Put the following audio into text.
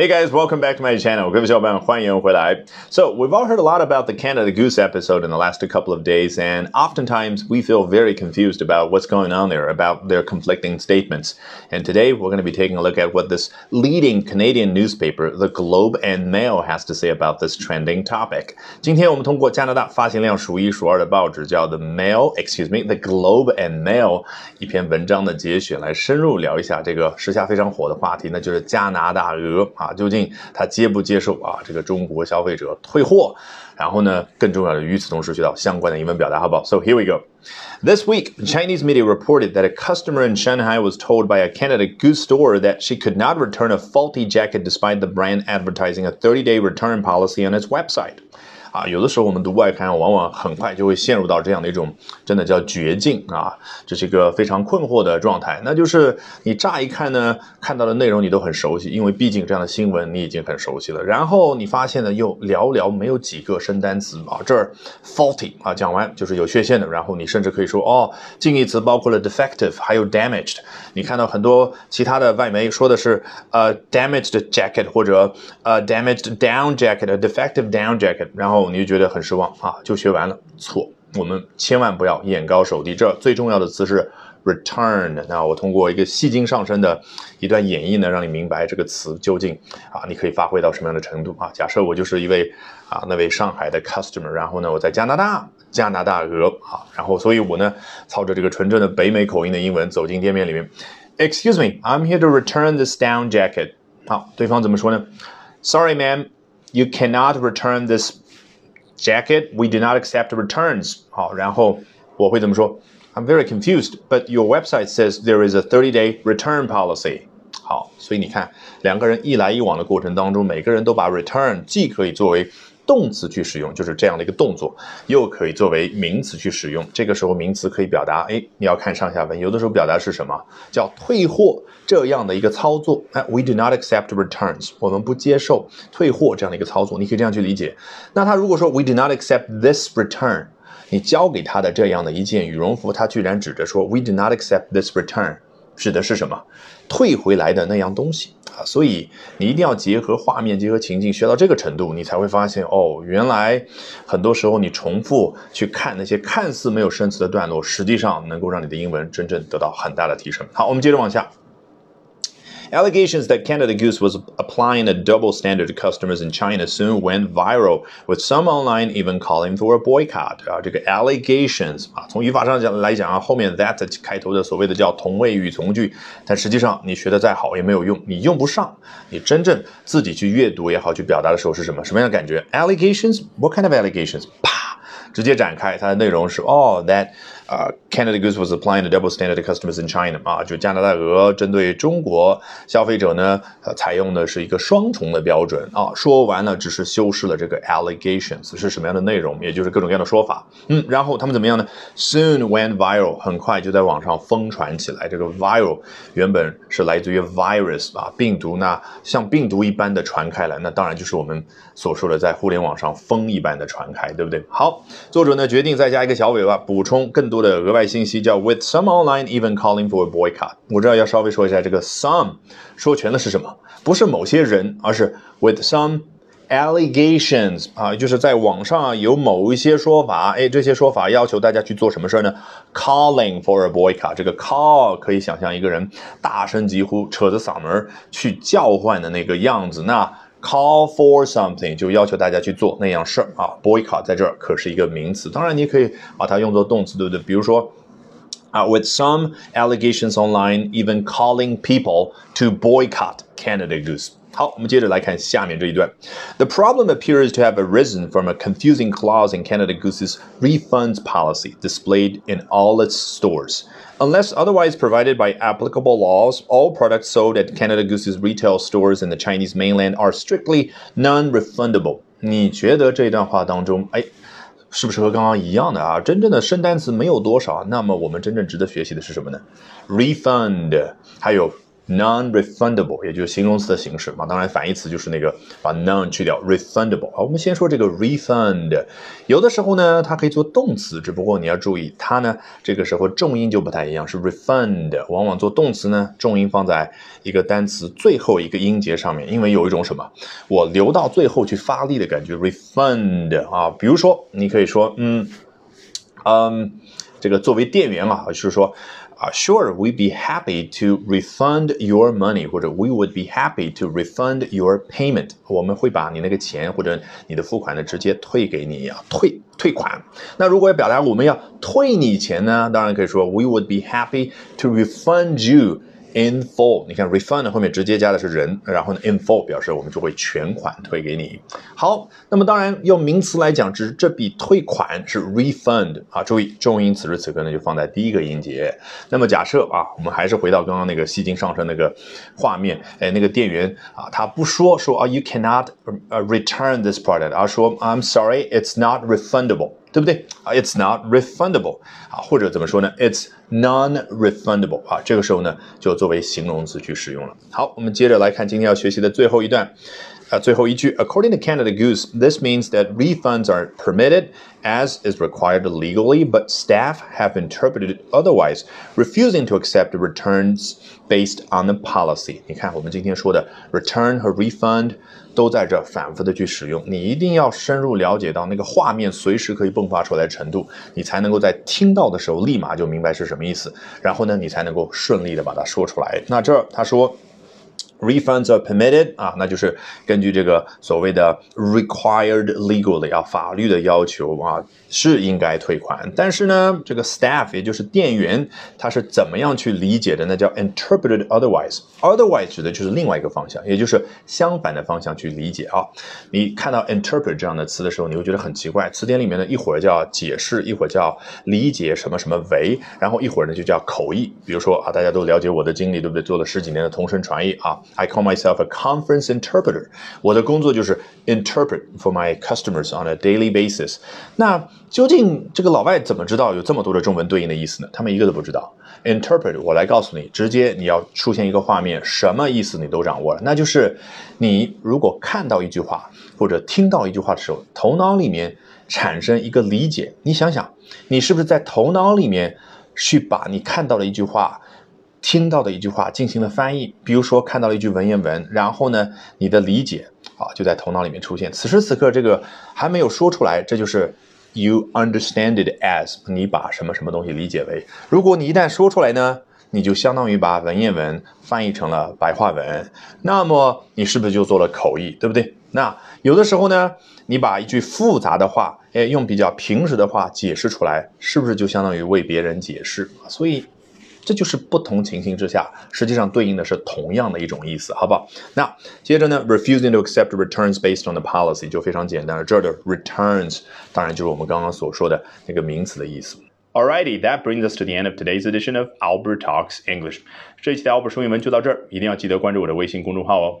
Hey guys, welcome back to my channel. 各位小伙伴，欢迎回来. So we've all heard a lot about the Canada Goose episode in the last couple of days, and oftentimes we feel very confused about what's going on there, about their conflicting statements. And today we're going to be taking a look at what this leading Canadian newspaper, the Globe and Mail, has to say about this trending topic. 今天我们通过加拿大发行量数一数二的报纸叫 The Mail, excuse me, The Globe and Mail 一篇文章的节选来深入聊一下这个时下非常火的话题，那就是加拿大鹅啊。 究竟他接不接受啊？这个中国消费者退货，然后呢，更重要的，与此同时学到相关的英文表达，好不好？So here we go. This week, Chinese media reported that a customer in Shanghai was told by a Canada Goose store that she could not return a faulty jacket despite the brand advertising a 30-day return policy on its website. 啊，有的时候我们读外刊，往往很快就会陷入到这样的一种真的叫绝境啊，这是一个非常困惑的状态。那就是你乍一看呢，看到的内容你都很熟悉，因为毕竟这样的新闻你已经很熟悉了。然后你发现呢，又寥寥没有几个生单词啊，这儿 faulty 啊，讲完就是有缺陷的。然后你甚至可以说哦，近义词包括了 defective，还有 damaged。你看到很多其他的外媒说的是呃 damaged jacket 或者呃 damaged down jacket，defective down jacket，然后。你就觉得很失望啊，就学完了。错，我们千万不要眼高手低。这最重要的词是 return。那我通过一个戏精上身的一段演绎呢，让你明白这个词究竟啊，你可以发挥到什么样的程度啊？假设我就是一位啊那位上海的 customer，然后呢我在加拿大，加拿大鹅啊，然后所以我呢操着这个纯正的北美口音的英文走进店面里面。Excuse me, I'm here to return this down jacket。好，对方怎么说呢？Sorry, ma'am, you cannot return this jacket, we do not accept returns. 好，然后我会怎么说？I'm very confused, but your website says there is a 30-day return policy. 好，所以你看，两个人一来一往的过程当中，每个人都把 return 既可以作为 动词去使用，就是这样的一个动作，又可以作为名词去使用。这个时候名词可以表达，哎，你要看上下文。有的时候表达是什么？叫退货这样的一个操作。哎，We do not accept returns，我们不接受退货这样的一个操作。你可以这样去理解。那他如果说 We do not accept this return，你交给他的这样的一件羽绒服，他居然指着说 We do not accept this return。指的是什么？退回来的那样东西啊！所以你一定要结合画面，结合情境，学到这个程度，你才会发现哦，原来很多时候你重复去看那些看似没有生词的段落，实际上能够让你的英文真正得到很大的提升。好，我们接着往下。Allegations that Canada Goose was applying a double standard to customers in China soon went viral, with some online even calling for a boycott. 啊，这个 allegations 啊，从语法上讲来讲啊，后面 that 开头的所谓的叫同位语从句，但实际上你学的再好也没有用，你用不上。你真正自己去阅读也好，去表达的时候是什么？什么样的感觉？Allegations? What kind of allegations? 啪，直接展开，它的内容是哦，that 啊，Canada Goose was applying a double standard to customers in China 啊，就加拿大鹅针对中国消费者呢，呃，采用的是一个双重的标准啊。说完了，只是修饰了这个 allegations 是什么样的内容，也就是各种各样的说法。嗯，然后他们怎么样呢？Soon went viral，很快就在网上疯传起来。这个 viral 原本是来自于 virus 啊，病毒，那像病毒一般的传开来，那当然就是我们所说的在互联网上风一般的传开，对不对？好，作者呢决定再加一个小尾巴，补充更多。的额外信息叫 With some online even calling for a boycott。我这儿要稍微说一下，这个 some 说全的是什么？不是某些人，而是 with some allegations 啊，就是在网上啊有某一些说法，哎，这些说法要求大家去做什么事儿呢？Calling for a boycott。这个 call 可以想象一个人大声疾呼，扯着嗓门去叫唤的那个样子。那 Call for something 就要求大家去做那样事儿啊，boycott 在这儿可是一个名词，当然你可以把它用作动词，对不对？比如说 啊，with some allegations online even calling people to boycott Canada Goose。好，我们接着来看下面这一段。The problem appears to have arisen from a confusing clause in Canada Goose's refunds policy displayed in all its stores. Unless otherwise provided by applicable laws, all products sold at Canada Goose's retail stores in the Chinese mainland are strictly non-refundable. 你觉得这段话当中，哎， 是不是和刚刚一样的啊？真正的生单词没有多少，那么我们真正值得学习的是什么呢？refund，还有 non-refundable，也就是形容词的形式嘛。当然，反义词就是那个把 non 去掉，refundable。好，我们先说这个 refund，有的时候呢，它可以做动词，只不过你要注意，它呢这个时候重音就不太一样，是 refund，往往做动词呢，重音放在一个单词最后一个音节上面，因为有一种什么，我留到最后去发力的感觉，refund 啊。比如说，你可以说，嗯，嗯，这个作为店员啊，就是说。啊，Sure, we'd be happy to refund your money，或者 We would be happy to refund your payment。我们会把你那个钱或者你的付款呢直接退给你啊，退退款。那如果要表达我们要退你钱呢，当然可以说 We would be happy to refund you。 In full，你看 refund 后面直接加的是人，然后呢 in full 表示我们就会全款退给你。好，那么当然用名词来讲，只是这笔退款是 refund 啊。注意重音此时此刻呢就放在第一个音节。那么假设啊，我们还是回到刚刚那个吸金上升那个画面，哎，那个店员啊，他不说说啊，you cannot return this product，而说 I'm sorry，it's not refundable。对不对啊？It's not refundable 啊，或者怎么说呢？It's non-refundable 啊。这个时候呢，就作为形容词去使用了。好，我们接着来看今天要学习的最后一段。Uh, 最后一句，According to Canada Goose, this means that refunds are permitted as is required legally, but staff have interpreted it otherwise, refusing to accept returns based on the policy. 你看，我们今天说的 return 和 refund 都在这反复的去使用，你一定要深入了解到那个画面随时可以迸发出来的程度，你才能够在听到的时候立马就明白是什么意思，然后呢，你才能够顺利的把它说出来。那这他说。 Refunds are permitted 啊，那就是根据这个所谓的 required legally 啊，法律的要求啊，是应该退款。但是呢，这个 staff 也就是店员，他是怎么样去理解的？那叫 interpreted otherwise。otherwise 指的就是另外一个方向，也就是相反的方向去理解啊。你看到 interpret 这样的词的时候，你会觉得很奇怪。词典里面呢，一会儿叫解释，一会儿叫理解什么什么为，然后一会儿呢就叫口译。比如说啊，大家都了解我的经历，对不对？做了十几年的同声传译啊。I call myself a conference interpreter。我的工作就是 interpret for my customers on a daily basis。那究竟这个老外怎么知道有这么多的中文对应的意思呢？他们一个都不知道。Interpret，我来告诉你，直接你要出现一个画面，什么意思你都掌握了。那就是你如果看到一句话或者听到一句话的时候，头脑里面产生一个理解。你想想，你是不是在头脑里面去把你看到的一句话？听到的一句话进行了翻译，比如说看到了一句文言文，然后呢，你的理解啊就在头脑里面出现。此时此刻这个还没有说出来，这就是 you understand it as 你把什么什么东西理解为。如果你一旦说出来呢，你就相当于把文言文翻译成了白话文，那么你是不是就做了口译，对不对？那有的时候呢，你把一句复杂的话，哎，用比较平实的话解释出来，是不是就相当于为别人解释？所以。这就是不同情形之下，实际上对应的是同样的一种意思，好不好？那接着呢，refusing to accept returns based on the policy 就非常简单了。这儿的 returns 当然就是我们刚刚所说的那个名词的意思。Alrighty, that brings us to the end of today's edition of Albert Talks English。这一期的 Albert 说英文就到这儿，一定要记得关注我的微信公众号哦。